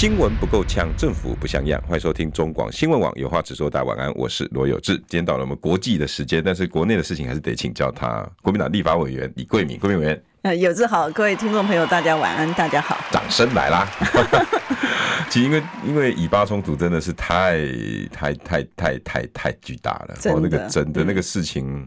新闻不够呛，政府不像样。欢迎收听中广新闻网，有话直说。大家晚安，我是罗有志。今天到了我们国际的时间，但是国内的事情还是得请教他。国民党立法委员李桂敏，贵敏委员。呃，有志好，各位听众朋友，大家晚安，大家好。掌声来啦！其实因为因为以巴冲突真的是太太太太太太巨大了，哦，那个真的那个事情。嗯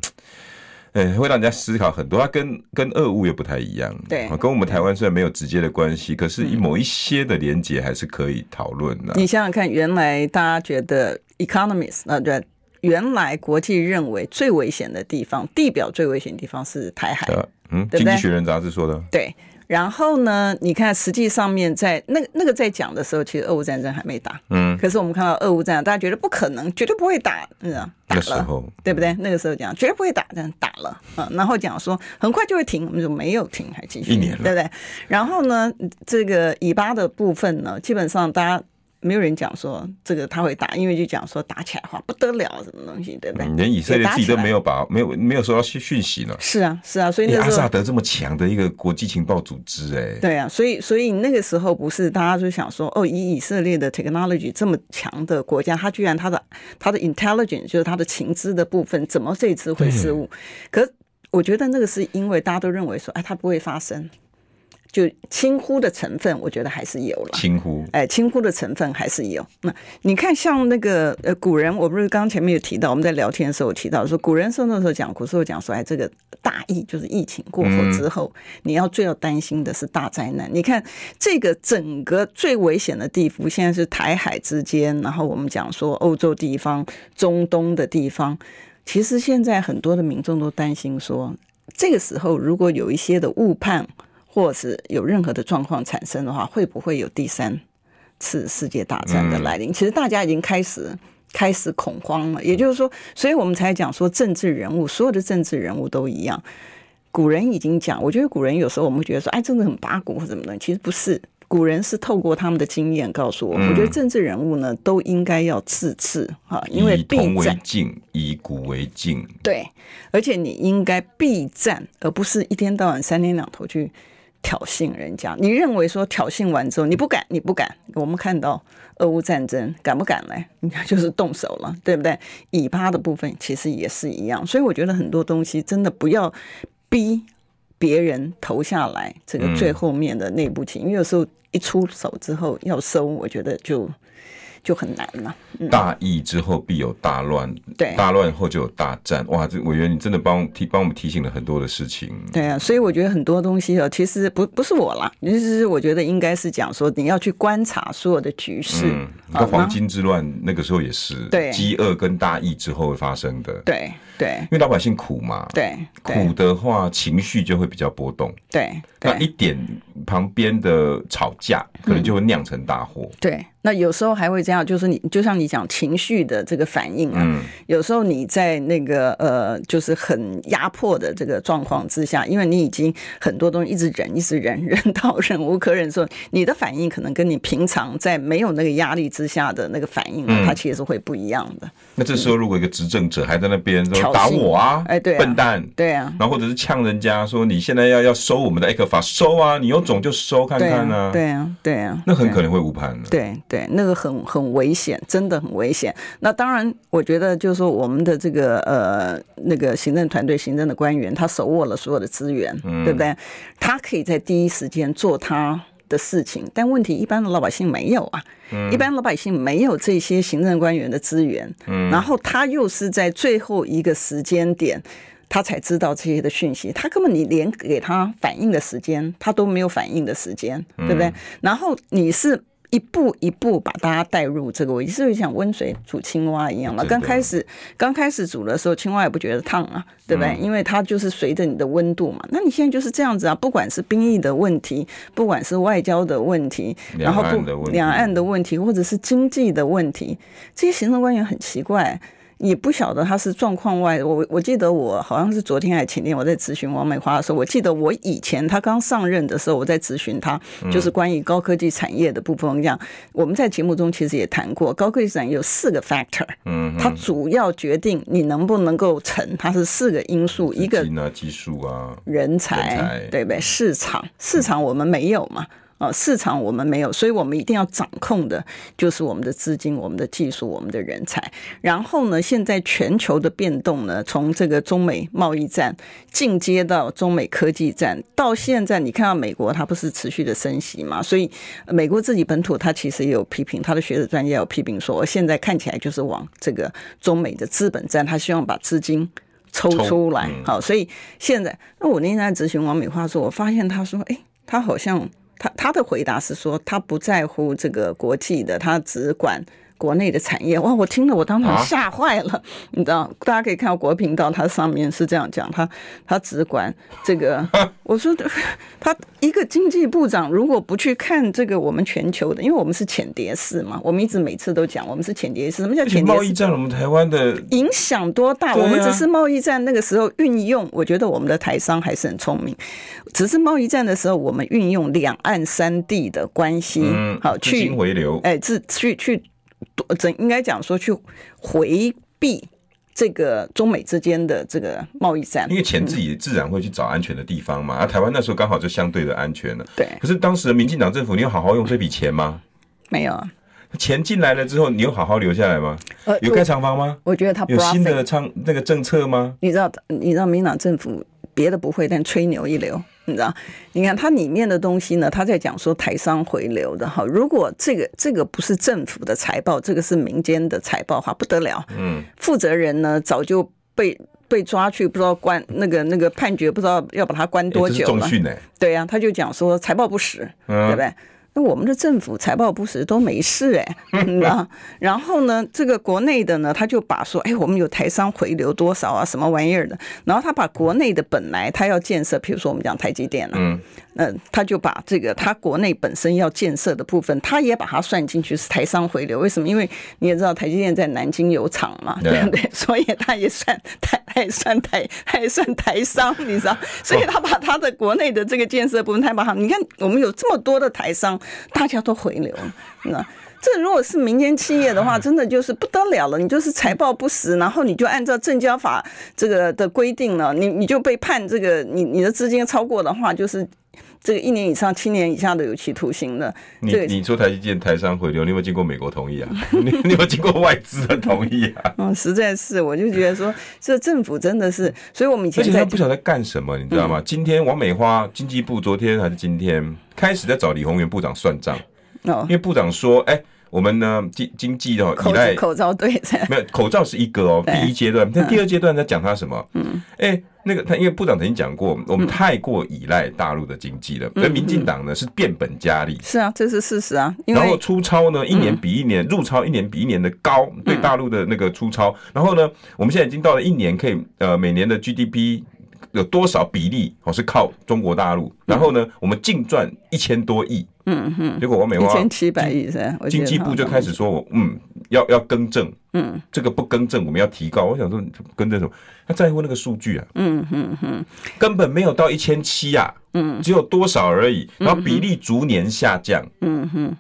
哎，会让人家思考很多。它跟跟俄乌又不太一样，对，跟我们台湾虽然没有直接的关系，可是以某一些的连结还是可以讨论的。你想想看，原来大家觉得 Economist 啊，对，原来国际认为最危险的地方，地表最危险的地方是台海，嗯，对对经济学人杂志说的，对。然后呢？你看，实际上面在那那个在讲的时候，其实俄乌战争还没打。嗯。可是我们看到俄乌战争，大家觉得不可能，绝对不会打，嗯，打了，那时候对不对？那个时候讲绝对不会打，但打了，嗯。然后讲说很快就会停，我们就没有停，还继续，一年了，对不对？然后呢，这个以巴的部分呢，基本上大家。没有人讲说这个他会打，因为就讲说打起来的话不得了，什么东西，对不对？连以色列自己都没有把没有没有收到讯讯息呢。是啊，是啊，所以那阿萨德这么强的一个国际情报组织，哎，对啊，所以所以那个时候不是大家就想说，哦，以以色列的 technology 这么强的国家，他居然他的他的 intelligence 就是他的情资的部分，怎么这次会失误？可我觉得那个是因为大家都认为说，哎，它不会发生。就轻忽的成分，我觉得还是有了。轻忽，哎，轻忽的成分还是有。那你看，像那个呃，古人，我不是刚前面有提到，我们在聊天的时候有提到说，古人说那时候讲，古时候讲说，哎，这个大疫就是疫情过后之后，嗯、你要最要担心的是大灾难。你看这个整个最危险的地方，现在是台海之间，然后我们讲说欧洲地方、中东的地方，其实现在很多的民众都担心说，这个时候如果有一些的误判。或是有任何的状况产生的话，会不会有第三次世界大战的来临？嗯、其实大家已经开始开始恐慌了。也就是说，所以我们才讲说，政治人物，所有的政治人物都一样。古人已经讲，我觉得古人有时候我们会觉得说，哎，真的很八股或什么的。其实不是，古人是透过他们的经验告诉我，嗯、我觉得政治人物呢，都应该要自治哈，因为以铜为镜，以古为镜。对，而且你应该避战，而不是一天到晚三天两头去。挑衅人家，你认为说挑衅完之后你不敢，你不敢。我们看到俄乌战争，敢不敢来？人家就是动手了，对不对？以巴的部分其实也是一样，所以我觉得很多东西真的不要逼别人投下来，这个最后面的那步棋，嗯、因为有时候一出手之后要收，我觉得就。就很难了。嗯、大疫之后必有大乱，对，大乱后就有大战。哇，这委员你真的帮提帮我们提醒了很多的事情。对啊，所以我觉得很多东西哦，其实不不是我啦，其实我觉得应该是讲说你要去观察所有的局势。嗯，你看黄巾之乱那个时候也是，对，饥饿跟大疫之后发生的。对对，因为老百姓苦嘛，对，苦的话情绪就会比较波动。对，那一点旁边的吵架，可能就会酿成大祸。对。那有时候还会这样，就是你就像你讲情绪的这个反应啊，嗯、有时候你在那个呃，就是很压迫的这个状况之下，因为你已经很多东西一直忍，一直忍，忍到忍无可忍的时候，你的反应可能跟你平常在没有那个压力之下的那个反应，嗯、它其实是会不一样的。那这时候如果一个执政者还在那边说打我啊，哎对，笨蛋，对啊，然后或者是呛人家说你现在要要收我们的艾克法，收啊，你有种就收看看啊，对啊，对啊，那很可能会误判的，对。对，那个很很危险，真的很危险。那当然，我觉得就是说，我们的这个呃那个行政团队、行政的官员，他手握了所有的资源，嗯、对不对？他可以在第一时间做他的事情。但问题，一般的老百姓没有啊，嗯、一般老百姓没有这些行政官员的资源。嗯、然后他又是在最后一个时间点，他才知道这些的讯息。他根本你连给他反应的时间，他都没有反应的时间，对不对？嗯、然后你是。一步一步把大家带入这个位置，是不是像温水煮青蛙一样嘛？刚开始刚开始煮的时候，青蛙也不觉得烫啊，对不对？因为它就是随着你的温度嘛。那你现在就是这样子啊，不管是兵役的问题，不管是外交的问题，然后不两岸的问题，或者是经济的问题，这些行政官员很奇怪。也不晓得他是状况外。我我记得我好像是昨天还前天我在咨询王美花的时候，我记得我以前他刚上任的时候，我在咨询他，就是关于高科技产业的部分。这样我们在节目中其实也谈过，高科技产业有四个 factor，嗯，它主要决定你能不能够成，它是四个因素，一个技术啊，人才，对不对？市场，市场我们没有嘛。呃，市场我们没有，所以我们一定要掌控的就是我们的资金、我们的技术、我们的人才。然后呢，现在全球的变动呢，从这个中美贸易战进阶到中美科技战，到现在你看到美国它不是持续的升息嘛？所以美国自己本土它其实也有批评，它的学者专家有批评说，现在看起来就是往这个中美的资本战，他希望把资金抽出来。好，所以现在那我那天在咨询王美花说，我发现他说，哎，他好像。他他的回答是说，他不在乎这个国际的，他只管。国内的产业哇，我听了我当场吓坏了，啊、你知道？大家可以看到国频道，它上面是这样讲，他他只管这个。啊、我说他一个经济部长如果不去看这个我们全球的，因为我们是浅碟式嘛，我们一直每次都讲我们是浅碟式。什么叫浅碟式？贸易战，我们台湾的影响多大？啊、我们只是贸易战那个时候运用，我觉得我们的台商还是很聪明。只是贸易战的时候，我们运用两岸三地的关系，嗯、好去回流，哎，自去去。怎应该讲说去回避这个中美之间的这个贸易战，因为钱自己自然会去找安全的地方嘛。而、台湾那时候刚好就相对的安全了。对。可是当时的民进党政府，你有好好用这笔钱吗？没有啊。钱进来了之后，你有好好留下来吗？有盖厂房吗？我觉得他有新的仓那个政策吗？你知道，你知道民进党政府别的不会，但吹牛一流。你知道？你看它里面的东西呢？他在讲说台商回流的哈。如果这个这个不是政府的财报，这个是民间的财报，哈，不得了。嗯，负责人呢早就被被抓去，不知道关那个那个判决，不知道要把他关多久了。欸欸、对呀、啊，他就讲说财报不实，嗯、对不对？那我们的政府财报不实都没事哎，你知道？然后呢，这个国内的呢，他就把说，哎，我们有台商回流多少啊，什么玩意儿的？然后他把国内的本来他要建设，比如说我们讲台积电了，嗯，那他就把这个他国内本身要建设的部分，他也把它算进去是台商回流。为什么？因为你也知道台积电在南京有厂嘛，对不 对？所以他也算台，还算台，还算台商，你知道？所以他把他的国内的这个建设部分，他把它，你看我们有这么多的台商。大家都回流，那这如果是民间企业的话，真的就是不得了了。你就是财报不实，然后你就按照证交法这个的规定了，你你就被判这个，你你的资金超过的话，就是这个一年以上七年以下的有期徒刑的。你你说台积电台商回流，你有没有经过美国同意啊？你 你有没有经过外资的同意啊？嗯，实在是，我就觉得说，这政府真的是，所以我们以前在而且他不晓得干什么，你知道吗？嗯、今天王美花经济部昨天还是今天开始在找李鸿源部长算账。因为部长说，哎，我们呢经经济哦依赖口罩，对，没有口罩是一个哦，第一阶段。但第二阶段在讲他什么？嗯，哎，那个他因为部长曾经讲过，我们太过依赖大陆的经济了。而民进党呢是变本加厉，是啊，这是事实啊。然后出超呢一年比一年入超，一年比一年的高，对大陆的那个出超。然后呢，我们现在已经到了一年可以呃每年的 GDP。有多少比例哦是靠中国大陆？然后呢，我们净赚一千多亿。嗯哼。结果王美花一千七百亿是经济部就开始说，我嗯要要更正。嗯。这个不更正，我们要提高。我想说，更正什么？他在乎那个数据啊。嗯哼哼。根本没有到一千七啊。嗯。只有多少而已，然后比例逐年下降。嗯哼。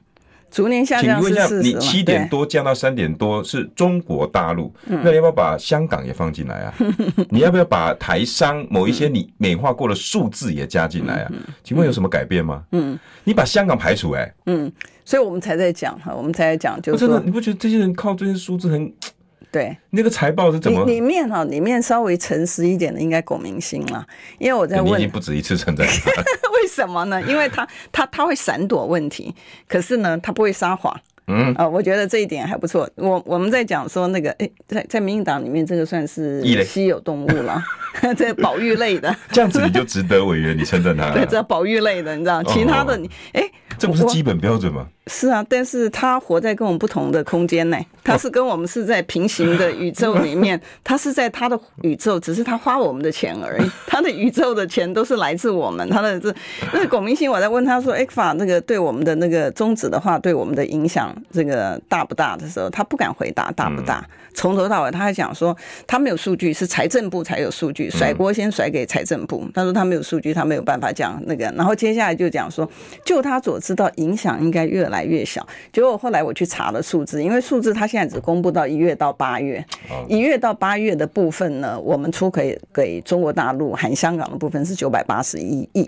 逐年下降，请问一下，你七点多降到三点多是中国大陆，那你要不要把香港也放进来啊？你要不要把台商某一些你美化过的数字也加进来啊？请问有什么改变吗？嗯，你把香港排除哎，嗯，所以我们才在讲哈，我们才在讲，就是说，你不觉得这些人靠这些数字很？对，那个财报是怎么？里面哈，里面稍微诚实一点的，应该龚明鑫了。因为我在问，你已经不止一次称赞他。为什么呢？因为他他他会闪躲问题，可是呢，他不会撒谎。嗯啊，我觉得这一点还不错。我我们在讲说那个，哎，在在民进党里面，这个算是稀有动物了，这保育类的。这样子你就值得委员你称赞他。对，这保育类的，你知道，其他的你哎。这不是基本标准吗？是啊，但是他活在跟我们不同的空间呢，他是跟我们是在平行的宇宙里面，他是在他的宇宙，只是他花我们的钱而已，他的宇宙的钱都是来自我们，他的这那龚明鑫，我在问他说，ECFA 那个对我们的那个宗旨的话，对我们的影响这个大不大？的时候，他不敢回答大不大，从头到尾他还讲说他没有数据，是财政部才有数据，甩锅先甩给财政部，他说他没有数据，他没有办法讲那个，然后接下来就讲说，就他所知道，影响应该越来越小。结果后来我去查了数字，因为数字它现在只公布到一月到八月，一月到八月的部分呢，我们出给给中国大陆含香港的部分是九百八十一亿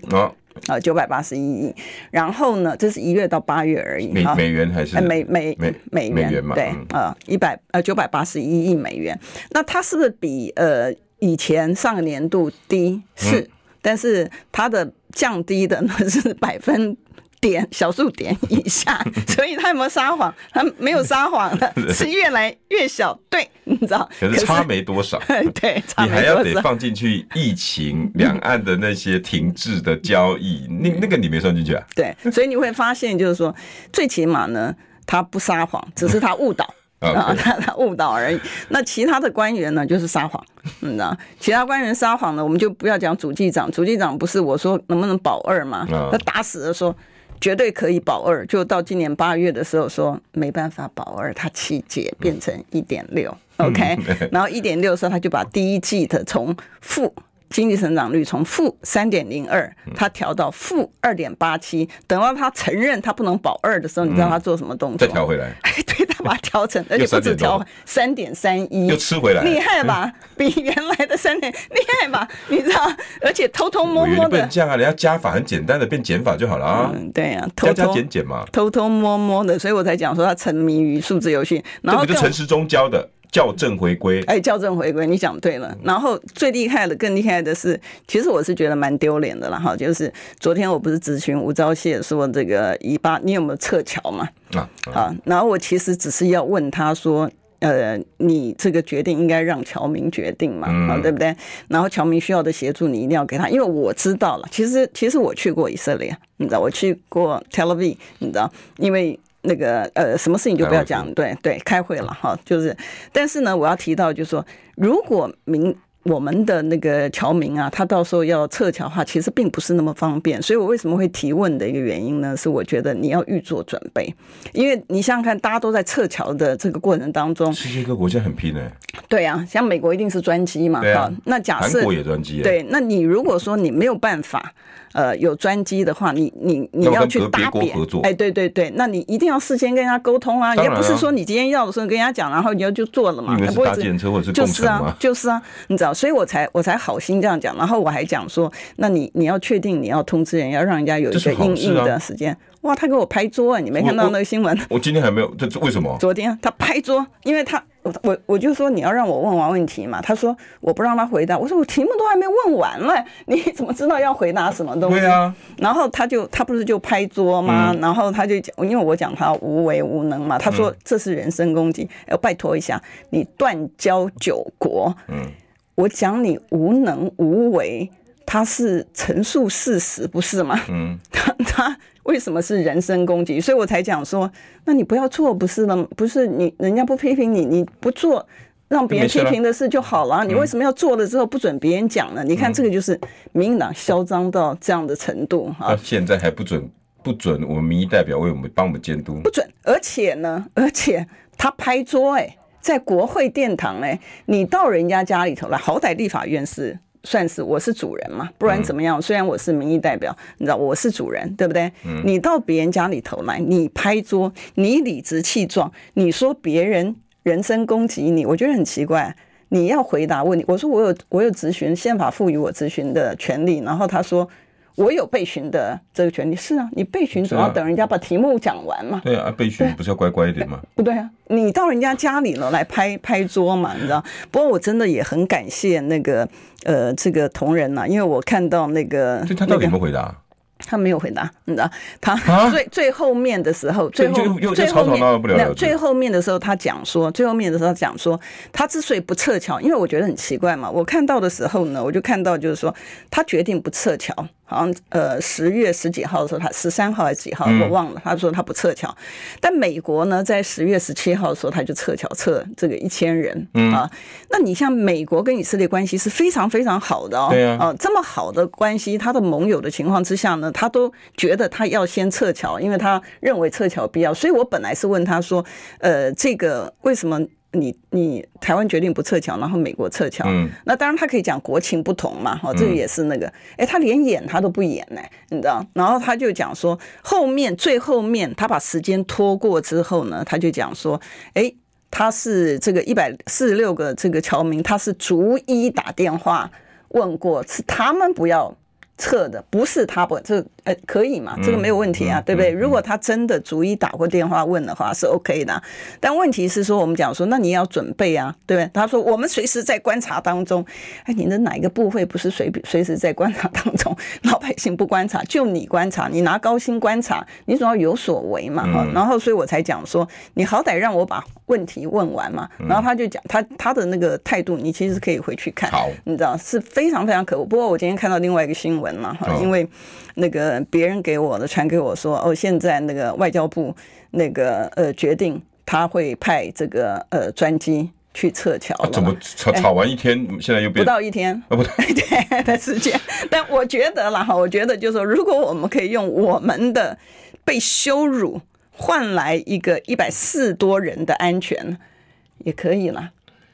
啊，九百八十一亿。然后呢，这是一月到八月而已，美美元还是美美美美元嘛？对，呃，一百呃九百八十一亿美元。那它是不是比呃以前上个年度低？是，但是它的降低的呢是百分。点小数点以下，所以他有没有撒谎？他没有撒谎的，是越来越小。对，你知道？可是差没多少。对，差没多少。你还要得放进去疫情、两岸的那些停滞的交易，那那个你没算进去啊？对，所以你会发现，就是说，最起码呢，他不撒谎，只是他误导啊，他他误导而已。那其他的官员呢，就是撒谎，你知道？其他官员撒谎呢，我们就不要讲主计长，主计长不是我说能不能保二嘛？他打死的说。绝对可以保二，就到今年八月的时候说没办法保二，它七节变成一点六，OK，然后一点六的时候他就把第一季的从负。经济成长率从负三点零二，他调到负二点八七。等到他承认他不能保二的时候，你知道他做什么动作？再调回来。哎，对，他把它调成，而且不止调三点三一，又吃回来，厉害吧？比原来的三点厉害吧？你知道？而且偷偷摸摸的。不能这样啊！人家加法很简单的，变减法就好了啊。嗯，对啊，加加减减嘛，偷偷摸摸的，所以我才讲说他沉迷于数字游戏。然后就陈时中教的。校正回归，哎，校正回归，你讲对了。然后最厉害的、更厉害的是，其实我是觉得蛮丢脸的了哈。就是昨天我不是咨询吴钊燮说这个以巴，你有没有撤侨嘛？啊啊。然后我其实只是要问他说，呃，你这个决定应该让侨民决定嘛？啊，对不对？然后侨民需要的协助，你一定要给他，因为我知道了。其实，其实我去过以色列，你知道，我去过 Tel Aviv，你知道，因为。那个呃，什么事情就不要讲，对对，开会了哈，就是，但是呢，我要提到就是说，如果民我们的那个侨民啊，他到时候要撤侨的话，其实并不是那么方便，所以我为什么会提问的一个原因呢？是我觉得你要预做准备，因为你想想看，大家都在撤侨的这个过程当中，世界各国家很拼哎，对啊，像美国一定是专机嘛，啊，那假设韩国也专机，对，那你如果说你没有办法。呃，有专机的话，你你你要去搭别合作，哎，对对对，那你一定要事先跟人家沟通啊，也不是说你今天要的时候跟人家讲，然后你要就做了嘛，不会是车或者是就是啊，就是啊，你知道，所以我才我才好心这样讲，然后我还讲说，那你你要确定你要通知人，要让人家有一个应应的时间。哇，他给我拍桌啊！你没看到那个新闻？我今天还没有，这为什么？昨天他拍桌，因为他我我我就说你要让我问完问题嘛。他说我不让他回答，我说我题目都还没问完了，你怎么知道要回答什么东西？对啊。然后他就他不是就拍桌吗？然后他就讲，因为我讲他无为无能嘛，他说这是人身攻击。要拜托一下，你断交九国。嗯。我讲你无能无为。他是陈述事实，不是吗？嗯，他他为什么是人身攻击？所以我才讲说，那你不要做，不是吗？不是你人家不批评你，你不做，让别人批评的事就好了。你为什么要做了之后不准别人讲呢？你看这个就是民进党嚣张到这样的程度哈。现在还不准不准我们民意代表为我们帮我们监督，不准。而且呢，而且他拍桌哎，在国会殿堂哎，你到人家家里头来，好歹立法院是。算是我是主人嘛，不然怎么样？虽然我是民意代表，你知道我是主人，对不对？你到别人家里头来，你拍桌，你理直气壮，你说别人人身攻击你，我觉得很奇怪。你要回答问题，我说我有我有咨询，宪法赋予我咨询的权利，然后他说。我有备询的这个权利，是啊，你备询总要等人家把题目讲完嘛。对啊，备询不是要乖乖一点吗？不对啊，你到人家家里了来拍拍桌嘛，你知道？不过我真的也很感谢那个呃这个同仁呐、啊，因为我看到那个，他到底有没有回答？他没有回答，你知道？他最最后面的时候，最后最后面最后面的时候，他讲说，最后面的时候讲说，他之所以不撤侨，因为我觉得很奇怪嘛。我看到的时候呢，我就看到就是说，他决定不撤侨。好像呃十月十几号的时候，他十三号还是几号我忘了，他说他不撤侨。但美国呢，在十月十七号的时候，他就撤侨撤这个一千人啊。那你像美国跟以色列关系是非常非常好的哦，对啊，这么好的关系，他的盟友的情况之下呢，他都觉得他要先撤侨，因为他认为撤侨必要。所以我本来是问他说，呃，这个为什么？你你台湾决定不撤侨，然后美国撤侨，嗯，那当然他可以讲国情不同嘛，哦，这个也是那个，哎，他连演他都不演呢，你知道？然后他就讲说，后面最后面他把时间拖过之后呢，他就讲说，哎，他是这个一百四十六个这个侨民，他是逐一打电话问过，是他们不要。撤的不是他不这呃可以嘛？这个没有问题啊，对不对？如果他真的逐一打过电话问的话是 OK 的，但问题是说我们讲说，那你要准备啊，对不对？他说我们随时在观察当中，哎，你的哪一个部会不是随随时在观察当中？老百姓不观察，就你观察，你拿高薪观察，你总要有所为嘛，哈。然后所以我才讲说，你好歹让我把问题问完嘛。然后他就讲他他的那个态度，你其实可以回去看，好，你知道是非常非常可恶。不过我今天看到另外一个新闻。文嘛哈，因为那个别人给我的传给我说，哦，现在那个外交部那个呃决定他会派这个呃专机去撤侨了。怎么吵吵完一天，现在又变不到一天？啊，不 对，对的时间。但我觉得啦哈，我觉得就是说，如果我们可以用我们的被羞辱换来一个一百四多人的安全，也可以了。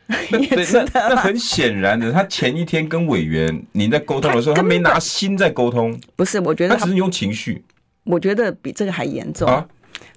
那那那很显然的，他前一天跟委员您在沟通的时候，他没拿心在沟通。不是，我觉得他，他只是用情绪。我觉得比这个还严重。啊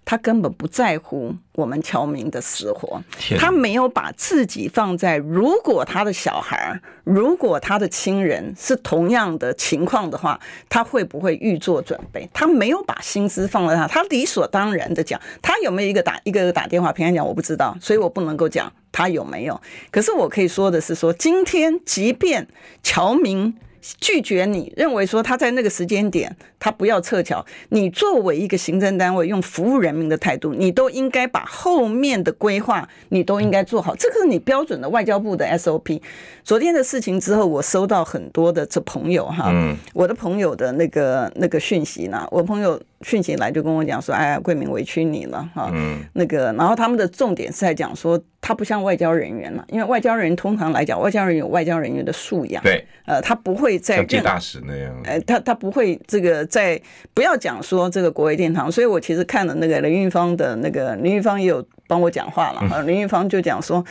他根本不在乎我们侨民的死活，他没有把自己放在如果他的小孩，如果他的亲人是同样的情况的话，他会不会预做准备？他没有把心思放在他，他理所当然的讲，他有没有一个打一个打电话？平安讲我不知道，所以我不能够讲他有没有。可是我可以说的是说，今天即便侨民。拒绝你，认为说他在那个时间点他不要撤侨，你作为一个行政单位用服务人民的态度，你都应该把后面的规划你都应该做好，这个是你标准的外交部的 SOP。昨天的事情之后，我收到很多的这朋友哈，我的朋友的那个那个讯息呢，我朋友。讯息来就跟我讲说，哎呀，桂明委屈你了哈，嗯、那个，然后他们的重点是在讲说，他不像外交人员了，因为外交人通常来讲，外交人有外交人员的素养，对，呃，他不会在像叶大使那样，呃，他他不会这个在不要讲说这个国会殿堂，所以我其实看了那个林玉芳的那个林玉芳也有帮我讲话了，啊、林玉芳就讲说。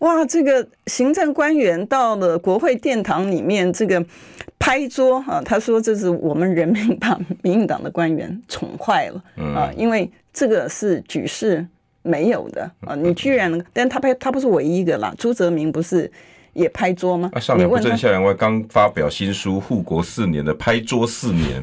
哇，这个行政官员到了国会殿堂里面，这个拍桌啊，他说这是我们人民把民进党的官员宠坏了啊，因为这个是举世没有的啊，你居然，但他拍他不是唯一一个啦，朱泽明不是也拍桌吗？啊，上梁不正下梁歪，刚发表新书《护国四年》的拍桌四年。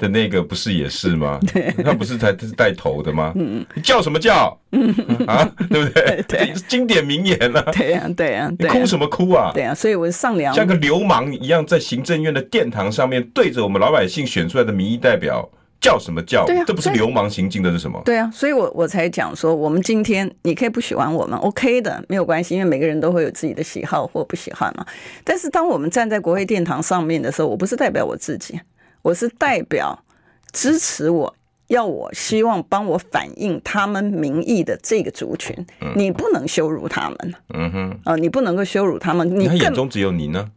的那个不是也是吗？对，他不是才是带头的吗？嗯嗯，叫什么叫？嗯啊，对不对？对，经典名言啊。对呀，对呀，你哭什么哭啊？对呀，所以我上梁像个流氓一样，在行政院的殿堂上面对着我们老百姓选出来的民意代表叫什么叫？对呀，这不是流氓行径的是什么？对啊，所以我我才讲说，我们今天你可以不喜欢我们，OK 的，没有关系，因为每个人都会有自己的喜好或不喜欢嘛。但是当我们站在国会殿堂上面的时候，我不是代表我自己。我是代表支持我要我希望帮我反映他们民意的这个族群，你不能羞辱他们，嗯哼，啊，你不能够羞辱他们，你他眼中只有你呢，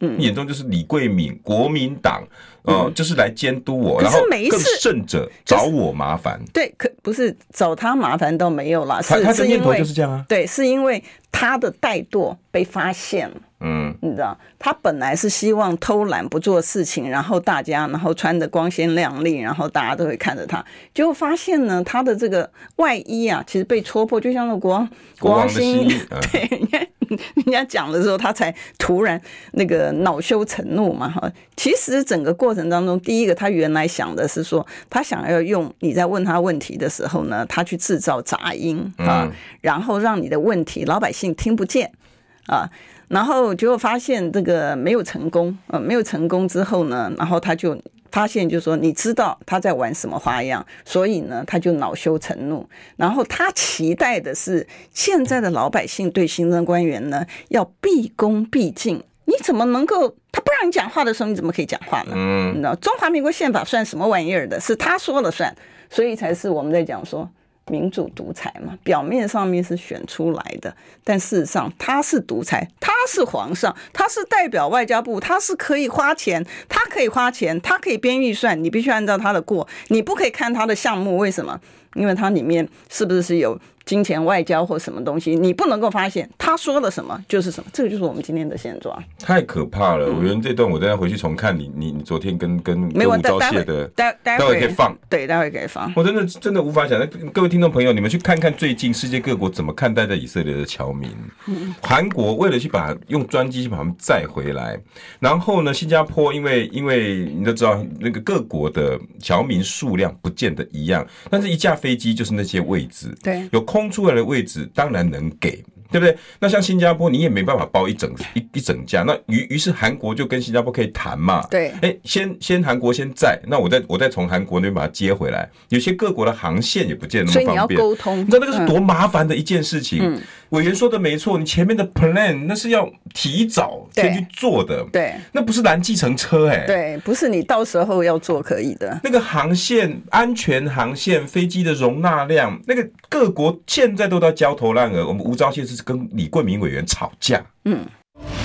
嗯，眼中就是李桂敏，国民党，呃，就是来监督我，然后更甚者找我麻烦，对，可不是找他麻烦倒没有啦，他他的念头就是这样啊，对，是因为他的怠惰被发现了。嗯，你知道，他本来是希望偷懒不做事情，然后大家然后穿得光鲜亮丽，然后大家都会看着他，结果发现呢，他的这个外衣啊，其实被戳破，就像那国王国王新衣，对，人家人家讲的时候，他才突然那个恼羞成怒嘛，哈。其实整个过程当中，第一个他原来想的是说，他想要用你在问他问题的时候呢，他去制造杂音啊，然后让你的问题老百姓听不见啊。然后结果发现这个没有成功，呃，没有成功之后呢，然后他就发现，就是说，你知道他在玩什么花样，所以呢，他就恼羞成怒。然后他期待的是，现在的老百姓对行政官员呢要毕恭毕敬。你怎么能够他不让你讲话的时候，你怎么可以讲话呢？嗯，你知道中华民国宪法算什么玩意儿的？是他说了算，所以才是我们在讲说。民主独裁嘛，表面上面是选出来的，但事实上他是独裁，他是皇上，他是代表外交部，他是可以花钱，他可以花钱，他可以编预算，你必须按照他的过，你不可以看他的项目，为什么？因为它里面是不是是有？金钱外交或什么东西，你不能够发现他说了什么就是什么，这个就是我们今天的现状。太可怕了！我觉得这段我等下回去重看你，你你昨天跟跟跟吴钊燮的，待待会可以放，对，待会可以放。我真的真的无法想象，各位听众朋友，你们去看看最近世界各国怎么看待在以色列的侨民。韩国为了去把用专机去把他们载回来，然后呢，新加坡因为因为你都知道那个各国的侨民数量不见得一样，但是一架飞机就是那些位置，对，有。空出来的位置当然能给，对不对？那像新加坡，你也没办法包一整一一整架。那于于是韩国就跟新加坡可以谈嘛。对，哎，先先韩国先在，那我再我再从韩国那边把它接回来。有些各国的航线也不见得那么方便。所以你要沟通，你知道那个是多麻烦的一件事情。嗯委员说的没错，你前面的 plan 那是要提早先去做的，对，那不是拦计程车哎、欸，对，不是你到时候要做可以的。那个航线安全航线飞机的容纳量，那个各国现在都在焦头烂额。我们吴钊燮是跟李桂明委员吵架，嗯，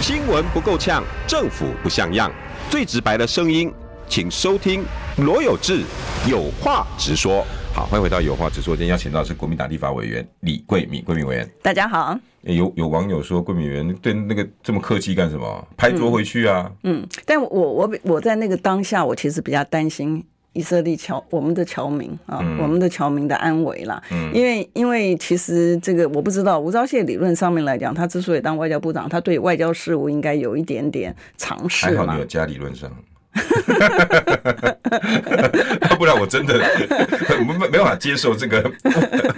新闻不够呛，政府不像样，最直白的声音，请收听罗有志有话直说。好，欢迎回到有话直说。今天邀请到的是国民党立法委员李桂敏，桂敏委员。大家好。有有网友说，桂敏委员对那个这么客气干什么？拍桌回去啊。嗯，嗯，但我我我在那个当下，我其实比较担心以色列侨我们的侨民啊，嗯、我们的侨民的安危啦。嗯，因为因为其实这个我不知道，吴钊燮理论上面来讲，他之所以当外交部长，他对外交事务应该有一点点常识嘛。还好你有加理论上。要不然我真的 没没办法接受这个，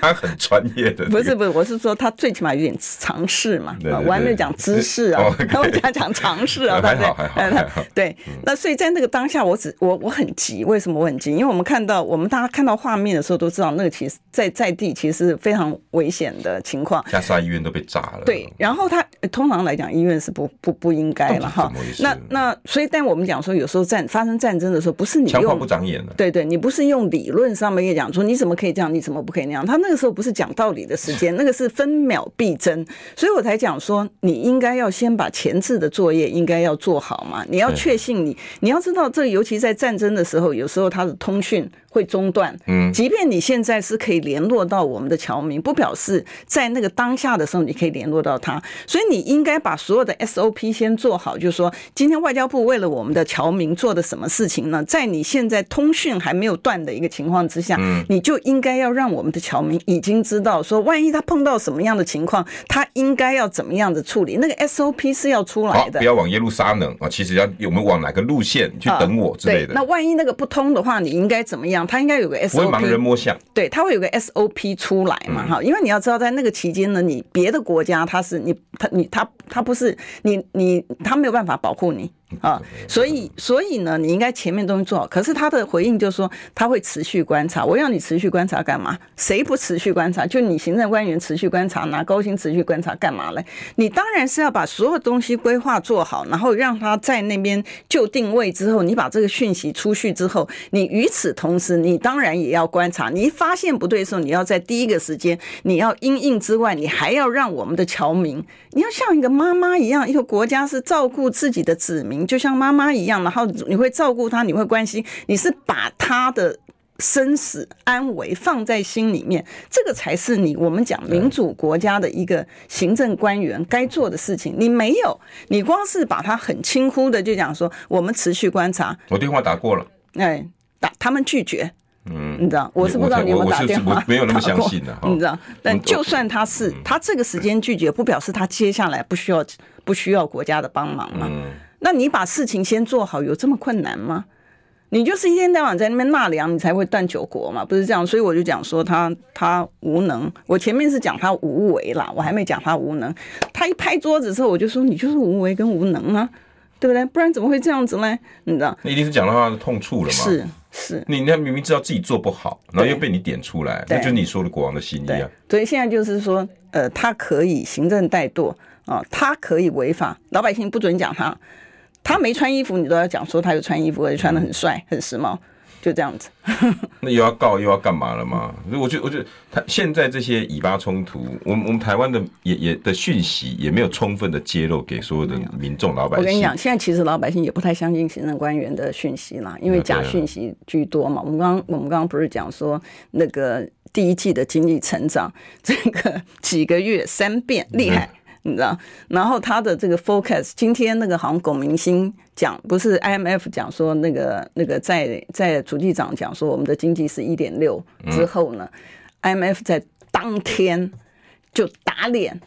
他很专业的。不是不是，我是说他最起码有点尝试嘛。我还没有讲知识啊，我讲讲尝试啊，对不对？还好对，那所以在那个当下，我只我我很急。为什么我很急？因为我们看到我们大家看到画面的时候都知道，那个其实在在地其实是非常危险的情况。加沙医院都被炸了。对，然后他通常来讲，医院是不不不应该了哈。那那所以，但我们讲说，有时候战发生战争的时候，不是你用不长眼了，对对，你不是用理论上面讲说你怎么可以这样，你怎么不可以那样？他那个时候不是讲道理的时间，那个是分秒必争，所以我才讲说，你应该要先把前置的作业应该要做好嘛。你要确信你，你要知道这，尤其在战争的时候，有时候他的通讯会中断。嗯，即便你现在是可以联络到我们的侨民，不表示在那个当下的时候你可以联络到他。所以你应该把所有的 SOP 先做好，就是说，今天外交部为了我们的侨民做的什么事情呢？在你现在通讯还没有断的一个情况之下，嗯，你就应该要让我们的侨民已经知道，说万一他碰到什么样的情况，他应该要怎么样的处理。那个 SOP 是要出来的，不要往耶路撒冷啊，其实要我们往哪个路线去等我之类的。那万一那个不通的话，你应该怎么样？他应该有个 SOP，不会盲人摸象。对，他会有个 SOP 出来嘛？哈，因为你要知道，在那个期间呢，你别的国家他是你他你他他不是你你他没有办法保护你。啊，所以所以呢，你应该前面东西做好。可是他的回应就是说，他会持续观察。我要你持续观察干嘛？谁不持续观察？就你行政官员持续观察，拿高薪持续观察干嘛嘞？你当然是要把所有东西规划做好，然后让他在那边就定位之后，你把这个讯息出去之后，你与此同时，你当然也要观察。你发现不对的时候，你要在第一个时间，你要因应之外，你还要让我们的侨民，你要像一个妈妈一样，一个国家是照顾自己的子民。就像妈妈一样，然后你会照顾他，你会关心，你是把他的生死安危放在心里面，这个才是你我们讲民主国家的一个行政官员该做的事情。你没有，你光是把他很轻忽的就讲说，我们持续观察。我电话打过了，哎，打他们拒绝，嗯，你知道，我是不知道你有没有打电话，没有那么相信的，你知道。但就算他是他这个时间拒绝，不表示他接下来不需要不需要国家的帮忙嘛。那你把事情先做好，有这么困难吗？你就是一天到晚在那边纳凉，你才会断九国嘛，不是这样？所以我就讲说他他无能。我前面是讲他无为啦，我还没讲他无能。他一拍桌子之后，我就说你就是无为跟无能啊，对不对？不然怎么会这样子呢？你知道？那一定是讲到他的痛处了嘛？是是，你那明明知道自己做不好，然后又被你点出来，那就是你说的国王的心意啊。所以现在就是说。呃，他可以行政怠惰啊、呃，他可以违法，老百姓不准讲他，他没穿衣服，你都要讲说他有穿衣服，而且穿得很帅、很时髦。就这样子，那又要告又要干嘛了吗？所以我觉得，我觉得他现在这些以巴冲突，我们我们台湾的也也的讯息也没有充分的揭露给所有的民众老百姓。我跟你讲，现在其实老百姓也不太相信行政官员的讯息啦，因为假讯息居多嘛。我们刚我们刚刚不是讲说那个第一季的经济成长，这个几个月三变厉害。你知道，然后他的这个 forecast，今天那个好像龚明鑫讲，不是 IMF 讲说那个那个在在主计长讲说我们的经济是一点六之后呢、嗯、，IMF 在当天就打脸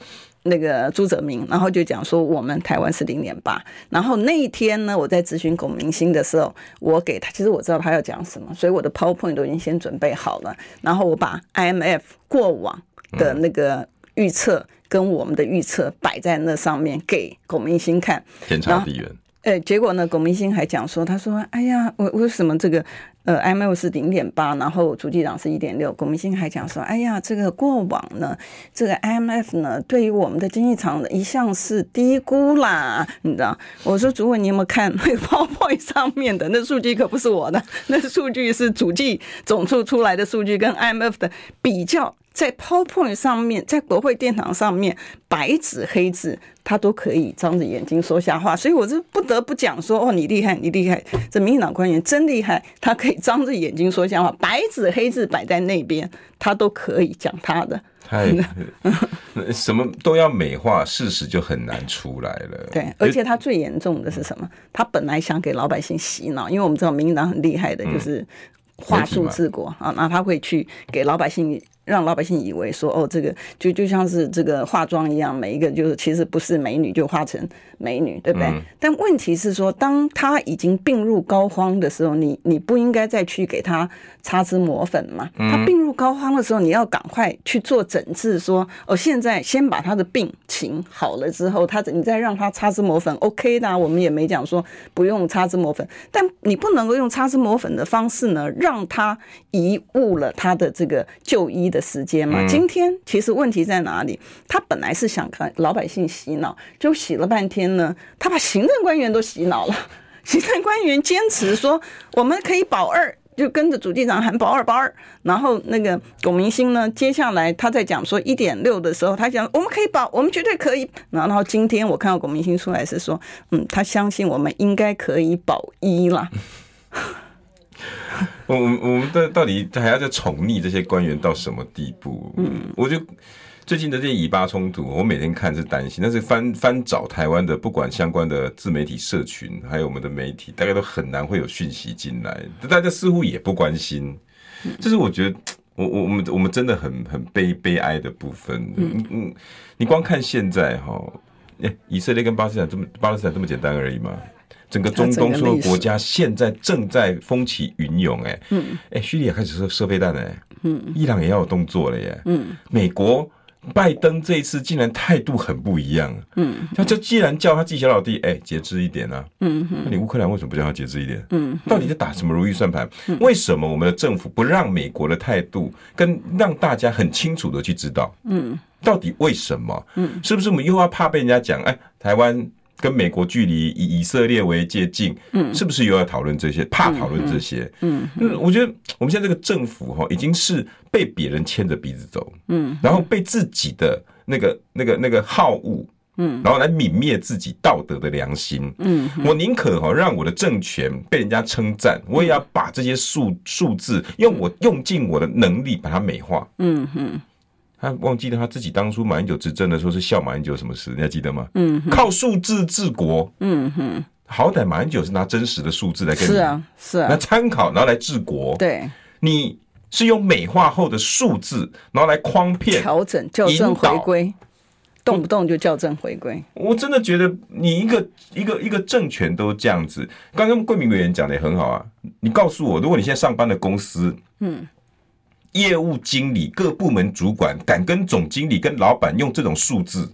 那个朱泽明，然后就讲说我们台湾是零点八，然后那一天呢，我在咨询龚明鑫的时候，我给他，其实我知道他要讲什么，所以我的 PowerPoint 都已经先准备好了，然后我把 IMF 过往的那个预测。跟我们的预测摆在那上面给龚明星看，天差地远。哎，结果呢，龚明星还讲说，他说：“哎呀，我为什么这个呃，IMF 是零点八，然后主计长是一点六？”龚明星还讲说：“哎呀，这个过往呢，这个 IMF 呢，对于我们的经济场一向是低估啦，你知道？”我说：“主委，你有没有看 那个 PowerPoint 上面的那数据？可不是我的，那数据是主计总处出来的数据，跟 IMF 的比较。”在 PowerPoint 上面，在国会殿堂上面，白纸黑字，他都可以张着眼睛说瞎话，所以我就不得不讲说：哦，你厉害，你厉害，这民进党官员真厉害，他可以张着眼睛说瞎话，白纸黑字摆在那边，他都可以讲他的。太，什么都要美化，事实就很难出来了。对，而且他最严重的是什么？他本来想给老百姓洗脑，因为我们知道民进党很厉害的，就是话术治国啊，那他会去给老百姓。让老百姓以为说哦，这个就就像是这个化妆一样，每一个就是其实不是美女就化成美女，对不对？嗯、但问题是说，当他已经病入膏肓的时候，你你不应该再去给他擦脂抹粉嘛？他病入膏肓的时候，你要赶快去做诊治，说哦，现在先把他的病情好了之后，他你再让他擦脂抹粉，OK 的，我们也没讲说不用擦脂抹粉，但你不能够用擦脂抹粉的方式呢，让他贻误了他的这个就医的。的时间嘛，今天其实问题在哪里？他本来是想看老百姓洗脑，就洗了半天呢，他把行政官员都洗脑了。行政官员坚持说我们可以保二，就跟着主计长喊保二保二。然后那个龚明星呢，接下来他在讲说一点六的时候，他讲我们可以保，我们绝对可以。然后今天我看到龚明星出来是说，嗯，他相信我们应该可以保一啦。我我我们到到底还要再宠溺这些官员到什么地步？嗯，我就最近的这些以巴冲突，我每天看是担心，但是翻翻找台湾的不管相关的自媒体社群，还有我们的媒体，大概都很难会有讯息进来，大家似乎也不关心。这是我觉得我我我们我们真的很很悲悲哀的部分。嗯嗯，你光看现在哈，以色列跟巴勒斯坦这么巴勒斯坦这么简单而已吗？整个中东所有国家现在正在风起云涌，哎，嗯，哎，叙利亚开始射射飞弹了，嗯，伊朗也要有动作了耶，嗯，美国拜登这一次竟然态度很不一样，嗯，他就既然叫他自己小老弟，哎，节制一点啊，嗯，那你乌克兰为什么不叫他节制一点？嗯，到底在打什么如意算盘？为什么我们的政府不让美国的态度跟让大家很清楚的去知道？嗯，到底为什么？嗯，是不是我们又要怕被人家讲？哎，台湾。跟美国距离以以色列为接近，嗯，是不是又要讨论这些？怕讨论这些，嗯，嗯，我觉得我们现在这个政府哈，已经是被别人牵着鼻子走，嗯，然后被自己的那个那个那个好恶，嗯，然后来泯灭自己道德的良心，嗯，我宁可哈让我的政权被人家称赞，我也要把这些数数字用我用尽我的能力把它美化，嗯哼。他忘记了他自己当初马英九执政的时候是笑马英九什么事？你还记得吗？嗯，靠数字治国。嗯哼，好歹马英九是拿真实的数字来跟你是啊是啊那参考，然后来治国。对，你是用美化后的数字，然后来诓骗、调整、校正、回归，动不动就校正回归。我真的觉得你一个一个一个政权都这样子。刚刚桂民委员讲的也很好啊，你告诉我，如果你现在上班的公司，嗯。业务经理、各部门主管敢跟总经理、跟老板用这种数字，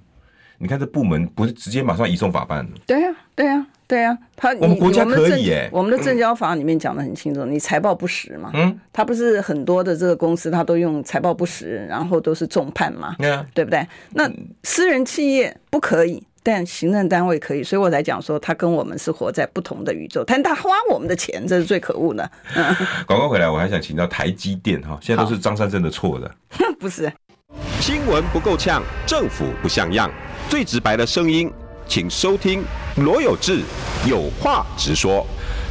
你看这部门不是直接马上移送法办了？对呀、啊，对呀、啊，对呀、啊。他我们国家可以哎，我们的证交法里面讲的很清楚，你财报不实嘛，嗯，他不是很多的这个公司，他都用财报不实，然后都是重判嘛，对啊，对不对？那私人企业不可以，但行政单位可以，所以我才讲说，他跟我们是活在不同的宇宙，但他花我们的钱，这是最可恶的。广告回来，我还想请教台积电哈，现在都是张三正的错的，不是？新闻不够呛，政府不像样，最直白的声音。请收听罗有志有话直说。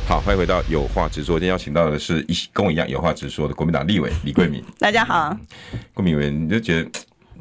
好，欢迎回到有话直说。今天邀请到的是一跟我一样有话直说的国民党立委李贵敏。大家好，贵敏委员，你就觉得？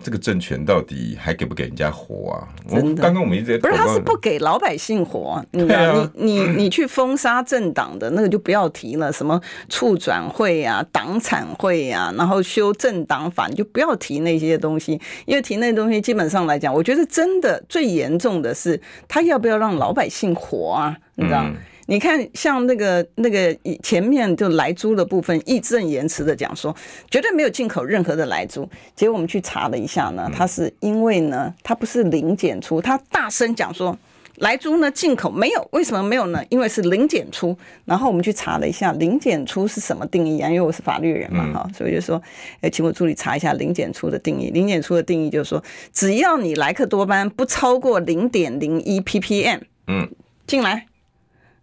这个政权到底还给不给人家活啊？真的，刚刚我们一直在不是，他是不给老百姓活。你你你你去封杀政党的那个就不要提了，什么促转会啊、党产会啊，然后修政党法，你就不要提那些东西，因为提那些东西基本上来讲，我觉得真的最严重的是他要不要让老百姓活啊？你知道？嗯你看，像那个那个前面就莱猪的部分，义正言辞的讲说，绝对没有进口任何的莱猪。结果我们去查了一下呢，他是因为呢，他不是零检出，他大声讲说莱猪呢进口没有，为什么没有呢？因为是零检出。然后我们去查了一下，零检出是什么定义啊？因为我是法律人嘛，哈，所以就说，哎，请我助理查一下零检出的定义。零检出的定义就是说，只要你莱克多巴胺不超过零点零一 ppm，嗯，进来。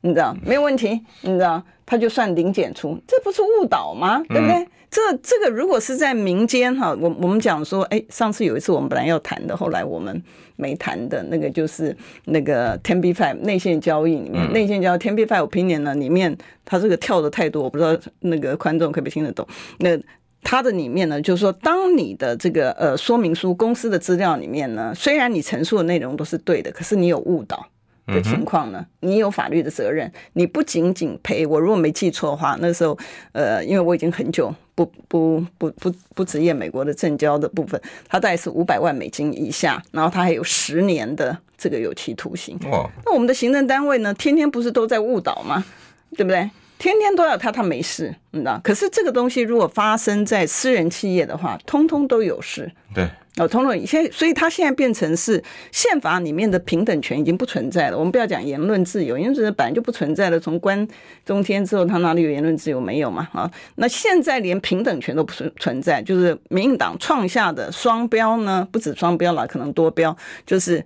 你知道没有问题，你知道他就算零检出，这不是误导吗？对不对？嗯、这这个如果是在民间哈，我我们讲说，哎，上次有一次我们本来要谈的，后来我们没谈的那个就是那个 ten b five 内线交易里面，内线交易 ten b five opinion 呢里面，它这个跳的太多，我不知道那个观众可不可以听得懂。那它的里面呢，就是说，当你的这个呃说明书公司的资料里面呢，虽然你陈述的内容都是对的，可是你有误导。的情况呢？你有法律的责任。你不仅仅赔我，如果没记错的话，那时候，呃，因为我已经很久不不不不不执业美国的证交的部分，它大概是五百万美金以下，然后它还有十年的这个有期徒刑。哦，那我们的行政单位呢，天天不是都在误导吗？对不对？天天都要他，他没事，你知道？可是这个东西如果发生在私人企业的话，通通都有事。对。哦，通通现，所以他现在变成是宪法里面的平等权已经不存在了。我们不要讲言论自由，言论自由本来就不存在了。从关中天之后，他哪里有言论自由？没有嘛？啊，那现在连平等权都不存存在，就是民进党创下的双标呢？不止双标了，可能多标，就是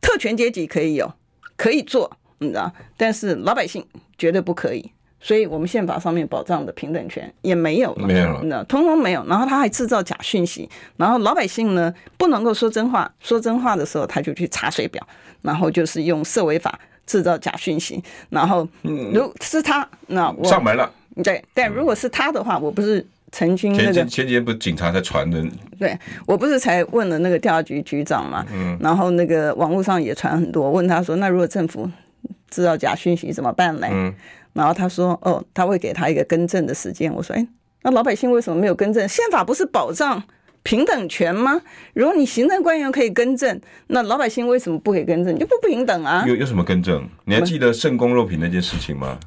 特权阶级可以有，可以做，你知道？但是老百姓绝对不可以。所以我们宪法上面保障的平等权也没有了，没有了，那通通没有。然后他还制造假讯息，然后老百姓呢不能够说真话，说真话的时候他就去查水表，然后就是用社维法制造假讯息。然后如是他，那我上门了。对，但如果是他的话，我不是曾经那个前前几天不是警察在传的？对，我不是才问了那个调查局局长嘛，嗯，然后那个网络上也传很多，问他说，那如果政府制造假讯息怎么办呢？嗯。然后他说：“哦，他会给他一个更正的时间。”我说：“哎，那老百姓为什么没有更正？宪法不是保障平等权吗？如果你行政官员可以更正，那老百姓为什么不可以更正？你就不平等啊？”有有什么更正？你还记得圣公肉品那件事情吗？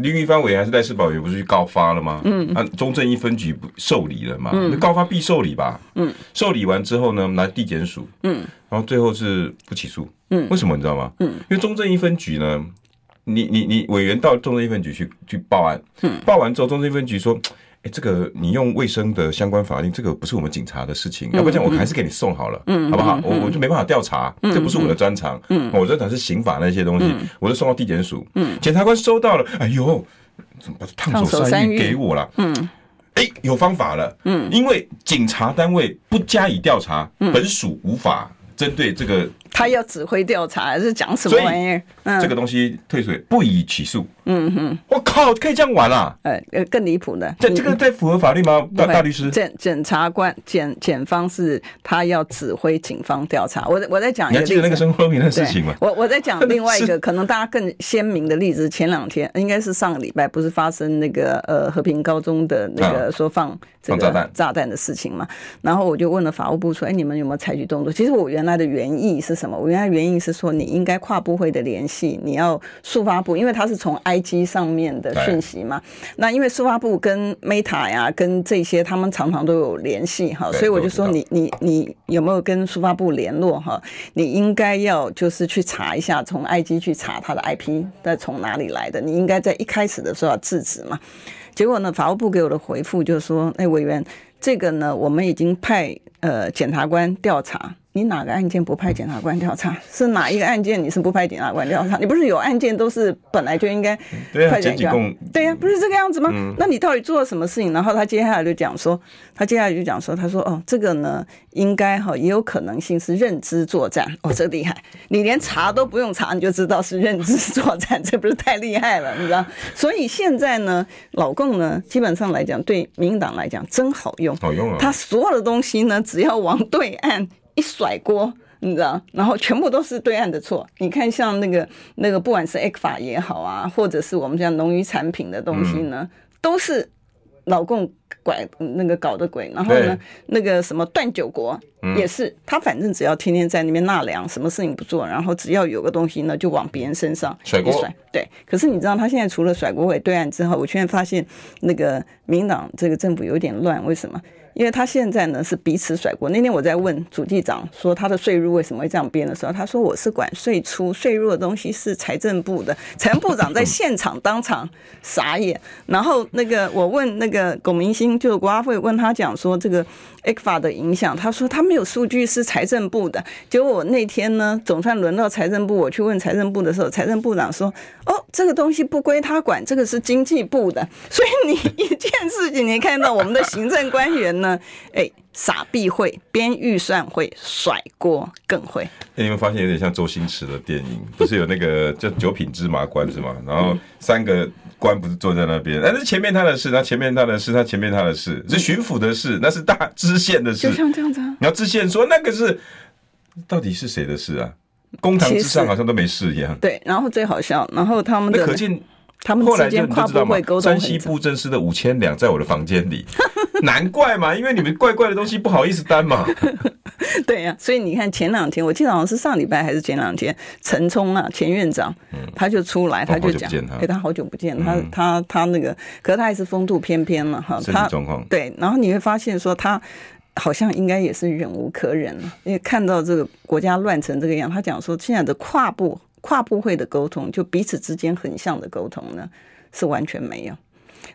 林玉芳委员还是赖士宝委员不是去告发了吗？嗯，啊，中正一分局不受理了嘛？嗯，告发必受理吧？嗯，受理完之后呢，拿地检署，嗯，然后最后是不起诉。嗯，为什么你知道吗？嗯，因为中正一分局呢。你你你委员到中正一分局去去报案，报完之后，中正一分局说：“哎、欸，这个你用卫生的相关法令，这个不是我们警察的事情，要不然我还是给你送好了，嗯，好不好？我我就没办法调查，这不是我的专长，嗯，我专长是刑法那些东西，我就送到地检署，嗯，检察官收到了，哎呦，怎么把烫手山芋给我了？嗯，哎、欸，有方法了，嗯，因为警察单位不加以调查，本署无法针对这个。”他要指挥调查还是讲什么玩意儿？嗯，这个东西退税不予起诉。嗯哼，我靠，可以这样玩啊？呃，更离谱的，这这个在符合法律吗？大大律师，检检察官检检方是他要指挥警方调查。我我在讲，你还记得那个生活平的事情吗？我我在讲另外一个 可能大家更鲜明的例子。前两天应该是上个礼拜，不是发生那个呃和平高中的那个说放这个炸弹的事情嘛？然后我就问了法务部说：“哎，你们有没有采取动作？”其实我原来的原意是什么？我原来原因是说，你应该跨部会的联系，你要速发部，因为它是从 IG 上面的讯息嘛。那因为速发部跟 Meta 呀，跟这些他们常常都有联系哈，所以我就说你你你有没有跟速发部联络哈？你应该要就是去查一下，从 IG 去查他的 IP 在从哪里来的，你应该在一开始的时候要制止嘛。结果呢，法务部给我的回复就是说，哎，委员，这个呢，我们已经派呃检察官调查。你哪个案件不派检察官调查？是哪一个案件你是不派检察官调查？你不是有案件都是本来就应该派检察官？对呀、啊，不是这个样子吗？嗯、那你到底做了什么事情？然后他接下来就讲说，他接下来就讲说，他说哦，这个呢，应该哈也有可能性是认知作战。哦，这厉害！你连查都不用查，你就知道是认知作战，这不是太厉害了？你知道？所以现在呢，老共呢，基本上来讲，对民进党来讲真好用，好用啊！他所有的东西呢，只要往对岸。一甩锅，你知道，然后全部都是对岸的错。你看，像那个那个，不管是 ECFA 也好啊，或者是我们讲农渔产品的东西呢，都是老共拐那个搞的鬼。然后呢，那个什么断酒国也是，他反正只要天天在那边纳凉，什么事情不做，然后只要有个东西呢，就往别人身上甩锅。对，可是你知道，他现在除了甩锅给对岸之后，我现在发现那个民党这个政府有点乱，为什么？因为他现在呢是彼此甩锅。那天我在问主计长说他的税入为什么会这样编的时候，他说我是管税出，税入的东西是财政部的。财政部长在现场当场傻眼。然后那个我问那个龚明鑫，就国发会问他讲说这个 ECFA 的影响，他说他没有数据，是财政部的。结果我那天呢总算轮到财政部，我去问财政部的时候，财政部长说哦这个东西不归他管，这个是经济部的。所以你 一件事情，你看到我们的行政官员。呢？哎，傻逼会编预算会甩锅更会。欸、你们发现有点像周星驰的电影，不是有那个叫九品芝麻官是吗？然后三个官不是坐在那边，那是前面他的事，那前面他的事，他前面他的事，是巡抚的事，那是大知县的事，就像这样子。然后知县说那个是到底是谁的事啊？公堂之上好像都没事一样。对，然后最好笑，然后他们的可见。他们之间跨部会沟通，山西布政司的五千两在我的房间里，难怪嘛，因为你们怪怪的东西不好意思担嘛。对呀、啊，所以你看前两天，我记得好像是上礼拜还是前两天，陈冲啊前院长，他就出来，他就讲，哎，他好久不见，他他他那个，可是他还是风度翩翩了哈，他状况对，然后你会发现说他好像应该也是忍无可忍了，因为看到这个国家乱成这个样，他讲说现在的跨部。跨部会的沟通，就彼此之间横向的沟通呢，是完全没有。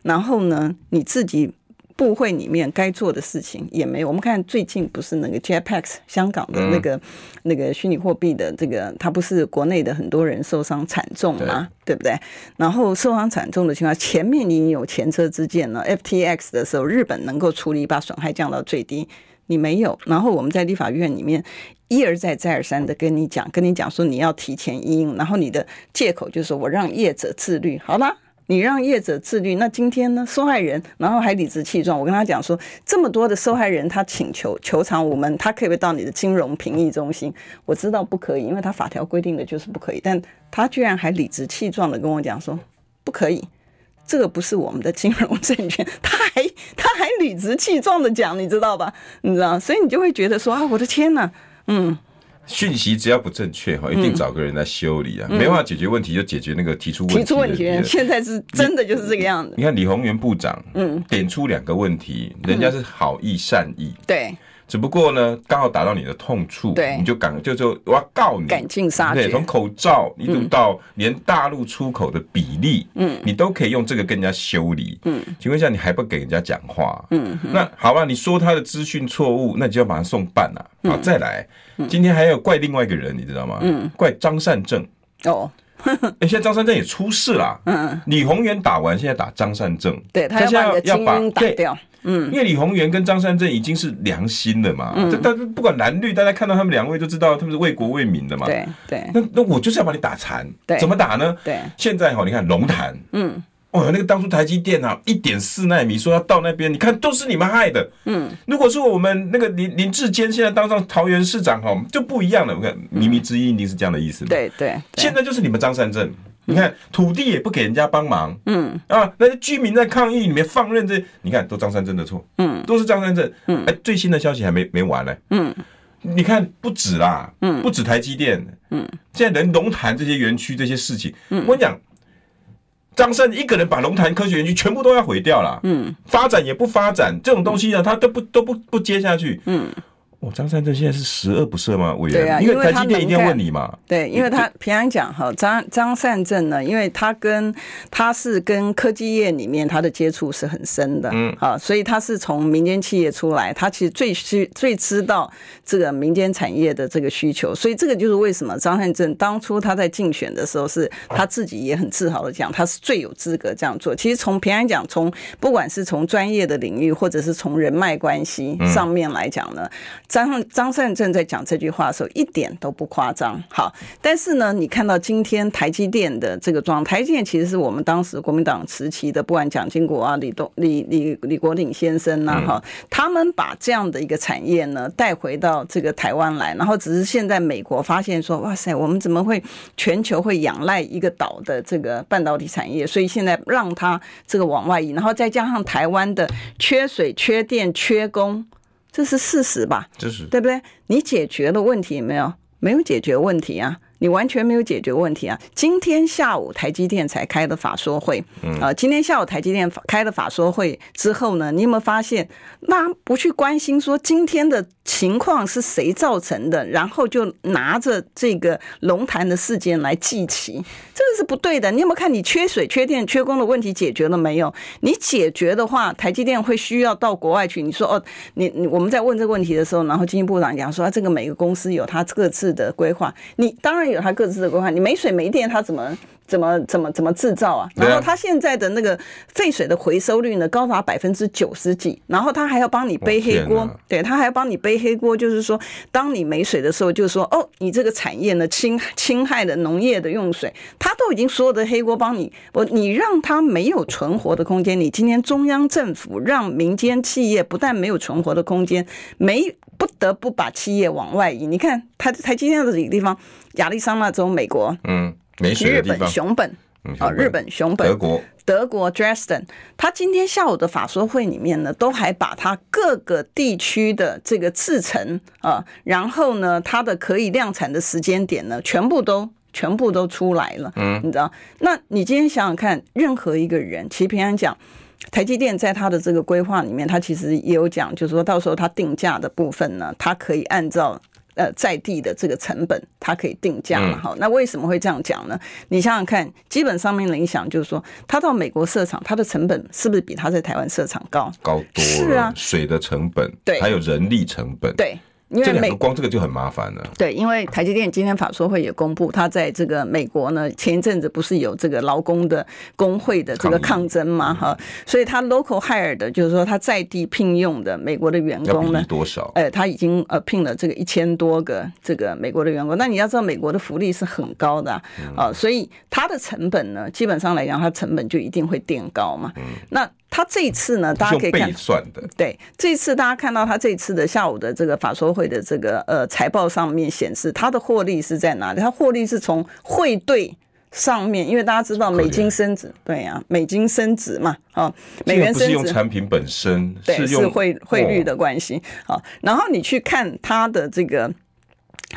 然后呢，你自己部会里面该做的事情也没有。我们看最近不是那个 JPEX 香港的那个、嗯、那个虚拟货币的这个，它不是国内的很多人受伤惨重吗？对，对不对？然后受伤惨重的情况，前面已经有前车之鉴了。FTX 的时候，日本能够处理，把损害降到最低。你没有，然后我们在立法院里面一而再再而三的跟你讲，跟你讲说你要提前因应，然后你的借口就是我让业者自律，好了，你让业者自律，那今天呢，受害人然后还理直气壮，我跟他讲说这么多的受害人他请求求偿，我们他可不可以到你的金融评议中心？我知道不可以，因为他法条规定的就是不可以，但他居然还理直气壮的跟我讲说不可以。这个不是我们的金融证券，他还他还理直气壮的讲，你知道吧？你知道，所以你就会觉得说啊，我的天呐，嗯，讯息只要不正确哈，一定找个人来修理啊，嗯、没办法解决问题就解决那个提出问题。提出问题，现在是真的就是这个样子。你，看李宏源部长，嗯，点出两个问题，人家是好意善意，嗯、对。只不过呢，刚好打到你的痛处，对，你就赶就就我要告你，赶尽杀绝。对，从口罩一路到连大陆出口的比例，嗯，你都可以用这个跟人家修理，嗯。请问一下，你还不给人家讲话？嗯，那好吧，你说他的资讯错误，那你就要把他送办了。好，再来，今天还要怪另外一个人，你知道吗？嗯，怪张善政。哦，哎，现在张善政也出事了。嗯，李宏源打完，现在打张善政，对，他要把要把打掉。嗯，因为李宏源跟张善政已经是良心了嘛，嗯，但是不管蓝绿，大家看到他们两位就知道他们是为国为民的嘛，对对。那那我就是要把你打残，对，怎么打呢？对，现在哈，你看龙潭，嗯，哦，那个当初台积电啊，一点四纳米说要到那边，你看都是你们害的，嗯。如果说我们那个林林志坚现在当上桃园市长哦，就不一样了。我看靡靡之音一定是这样的意思，对对。现在就是你们张善政。你看土地也不给人家帮忙，嗯。啊，那些居民在抗议里面放任这，你看都张善政的错，嗯，都是张善政，嗯，哎，最新的消息还没没完呢，嗯，你看不止啦，嗯，不止台积电，嗯，现在连龙潭这些园区这些事情，嗯，我跟你讲，张善一个人把龙潭科学园区全部都要毁掉了，嗯，发展也不发展，这种东西呢，他都不都不不接下去，嗯。张善政现在是十恶不赦吗？委员，对啊，因为台积电一定要问你嘛。对，因为他平常讲哈，张张善政呢，因为他跟他是跟科技业里面他的接触是很深的，嗯，啊，所以他是从民间企业出来，他其实最需最知道这个民间产业的这个需求，所以这个就是为什么张善政当初他在竞选的时候，是他自己也很自豪的讲，他是最有资格这样做。其实从平安讲，从不管是从专业的领域，或者是从人脉关系上面来讲呢。张张善政在讲这句话的时候一点都不夸张，好，但是呢，你看到今天台积电的这个状态，台积电其实是我们当时国民党时期的，不管蒋经国啊、李东、李李李国鼎先生呐，哈，他们把这样的一个产业呢带回到这个台湾来，然后只是现在美国发现说，哇塞，我们怎么会全球会仰赖一个岛的这个半导体产业，所以现在让它这个往外移，然后再加上台湾的缺水、缺电、缺工。这是事实吧？这是对不对？你解决了问题没有？没有解决问题啊！你完全没有解决问题啊！今天下午台积电才开的法说会，啊，今天下午台积电开的法说会之后呢，你有没有发现，那不去关心说今天的情况是谁造成的，然后就拿着这个龙潭的事件来记起，这个是不对的。你有没有看你缺水、缺电、缺工的问题解决了没有？你解决的话，台积电会需要到国外去。你说哦，你你我们在问这个问题的时候，然后经济部长讲说，这个每个公司有他各自的规划，你当然。有他各自的规划，你没水没电，他怎么怎么怎么怎么制造啊？然后他现在的那个废水的回收率呢，高达百分之九十几，然后他还要帮你背黑锅，对，他还要帮你背黑锅，就是说，当你没水的时候，就是说，哦，你这个产业呢侵侵害了农业的用水，他都已经所有的黑锅帮你，我你让他没有存活的空间。你今天中央政府让民间企业不但没有存活的空间，没不得不把企业往外移。你看台台积电的这个地方。亚利桑那州，美国，嗯，没日本熊本，啊，日本熊本，德国，德国 Dresden，他今天下午的法说会里面呢，都还把他各个地区的这个制程啊，然后呢，它的可以量产的时间点呢，全部都全部都出来了，嗯，你知道？那你今天想想看，任何一个人，其实平安讲，台积电在他的这个规划里面，他其实也有讲，就是说到时候他定价的部分呢，他可以按照。呃，在地的这个成本，它可以定价嘛？好，那为什么会这样讲呢？你想想看，基本上面的影响就是说，他到美国设厂，它的成本是不是比他在台湾设厂高？高多了。是啊，水的成本，对，还有人力成本，对。因为美光这个就很麻烦了。对，因为台积电今天法说会也公布，他在这个美国呢，前一阵子不是有这个劳工的工会的这个抗争嘛，哈，所以他 local hire 的，就是说他在地聘用的美国的员工呢，多少？哎，他已经呃聘了这个一千多个这个美国的员工。那你要知道，美国的福利是很高的啊，所以它的成本呢，基本上来讲，它成本就一定会垫高嘛。那他这一次呢，大家可以看，对，这一次大家看到他这一次的下午的这个法说会的这个呃财报上面显示，他的获利是在哪里？他获利是从汇兑上面，因为大家知道美金升值，对。呀、啊，美金升值嘛，啊，美元升值，用产品本身，对，是汇汇率的关系，好，然后你去看它的这个。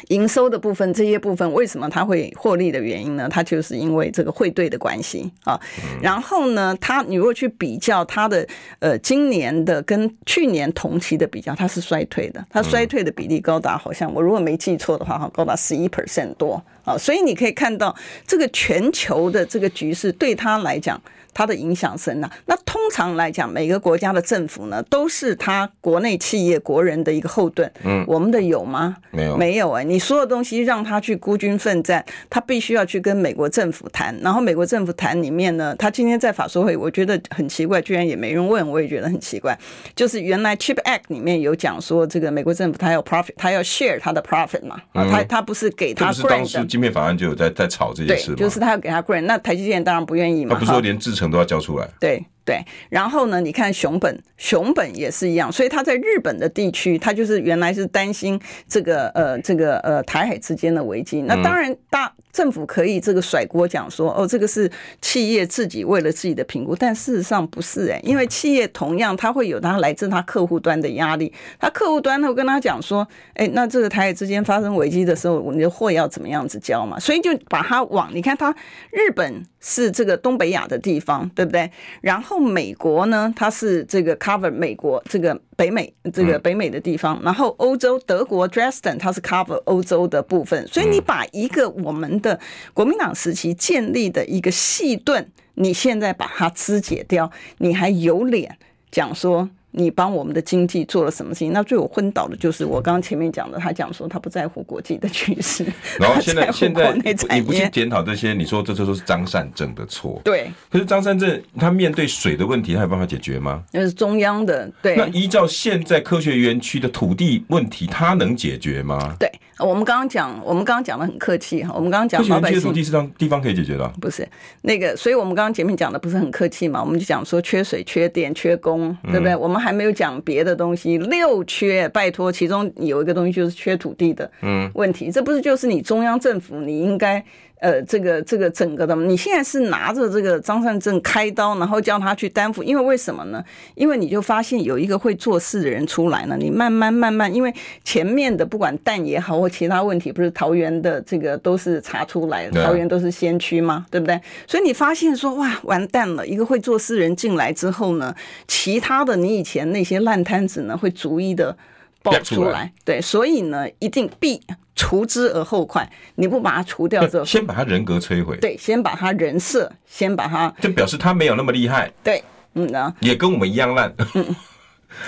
营收的部分，这些部分为什么它会获利的原因呢？它就是因为这个汇兑的关系啊。然后呢，它你如果去比较它的呃今年的跟去年同期的比较，它是衰退的，它衰退的比例高达好像我如果没记错的话哈，高达十一 percent 多啊。所以你可以看到这个全球的这个局势对他来讲。它的影响深呐。那通常来讲，每个国家的政府呢，都是他国内企业国人的一个后盾。嗯，我们的有吗？没有，没有哎。你所有东西让他去孤军奋战，他必须要去跟美国政府谈。然后美国政府谈里面呢，他今天在法说会，我觉得很奇怪，居然也没人问，我也觉得很奇怪。就是原来 Chip Act 里面有讲说，这个美国政府他要 profit，他要 share 他的 profit 嘛。啊，他他不是给他 grant。晶片法案就有在在吵这件事。对，就是他要给他 grant。那台积电当然不愿意嘛。他不是说连制程。都要交出来，对对，然后呢，你看熊本，熊本也是一样，所以他在日本的地区，他就是原来是担心这个呃这个呃台海之间的危机。那当然大政府可以这个甩锅讲说，哦，这个是企业自己为了自己的评估，但事实上不是哎，因为企业同样他会有他来自他客户端的压力，他客户端他会跟他讲说，哎，那这个台海之间发生危机的时候，你的货要怎么样子交嘛？所以就把它往你看，他日本是这个东北亚的地方，对不对？然后美国呢，它是这个 cover 美国这个北美这个北美的地方，然后欧洲德国 Dresden 它是 cover 欧洲的部分，所以你把一个我们的国民党时期建立的一个细盾，你现在把它肢解掉，你还有脸讲说？你帮我们的经济做了什么事情？那最后昏倒的就是我刚刚前面讲的，他讲说他不在乎国际的趋势，然后现在现在你不去检讨这些，你说这这都是张善政的错。对，可是张善政他面对水的问题，他有办法解决吗？那是中央的。对，那依照现在科学园区的土地问题，他能解决吗？对，我们刚刚讲，我们刚刚讲的很客气哈，我们刚刚讲老百姓土地是让地方可以解决的，不是那个，所以我们刚刚前面讲的不是很客气嘛？我们就讲说缺水、缺电、缺工，对不对？我们还没有讲别的东西，六缺，拜托，其中有一个东西就是缺土地的问题，这不是就是你中央政府你应该呃这个这个整个的？你现在是拿着这个张善政开刀，然后叫他去担负，因为为什么呢？因为你就发现有一个会做事的人出来了，你慢慢慢慢，因为前面的不管蛋也好或其他问题，不是桃园的这个都是查出来的，桃园都是先驱嘛，对不对？所以你发现说哇完蛋了，一个会做事人进来之后呢，其他的你以前那些烂摊子呢会逐一的爆出来，对，所以呢一定必。除之而后快，你不把它除掉之后，先把他人格摧毁。对，先把他人设，先把他，就表示他没有那么厉害。对，嗯呢，也跟我们一样烂。嗯，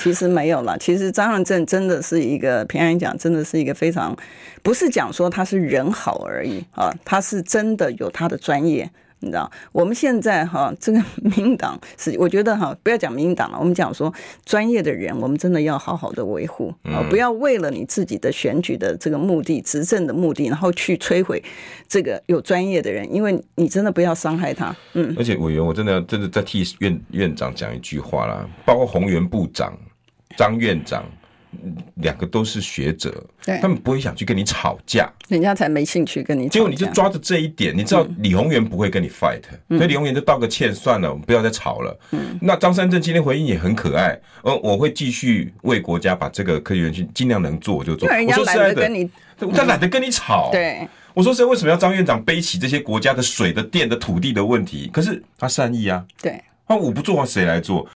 其实没有了。其实张善正真的是一个，平安讲，真的是一个非常，不是讲说他是人好而已啊，他是真的有他的专业。你知道，我们现在哈，这个民党是，我觉得哈，不要讲民党了，我们讲说专业的人，我们真的要好好的维护啊，不要为了你自己的选举的这个目的、执政的目的，然后去摧毁这个有专业的人，因为你真的不要伤害他。嗯，而且委员，我真的要真的再替院院长讲一句话啦，包括宏源部长、张院长。两个都是学者，他们不会想去跟你吵架，人家才没兴趣跟你吵架。结果你就抓着这一点，你知道李宏源不会跟你 fight，、嗯、所以李宏源就道个歉算了，我们不要再吵了。嗯、那张三正今天回应也很可爱，呃，我会继续为国家把这个科学园区尽量能做我就做。我说实在的，他懒得跟你吵。对，我说实在，为什么要张院长背起这些国家的水的电的土地的问题？可是他善意啊。对。那我不做，谁来做？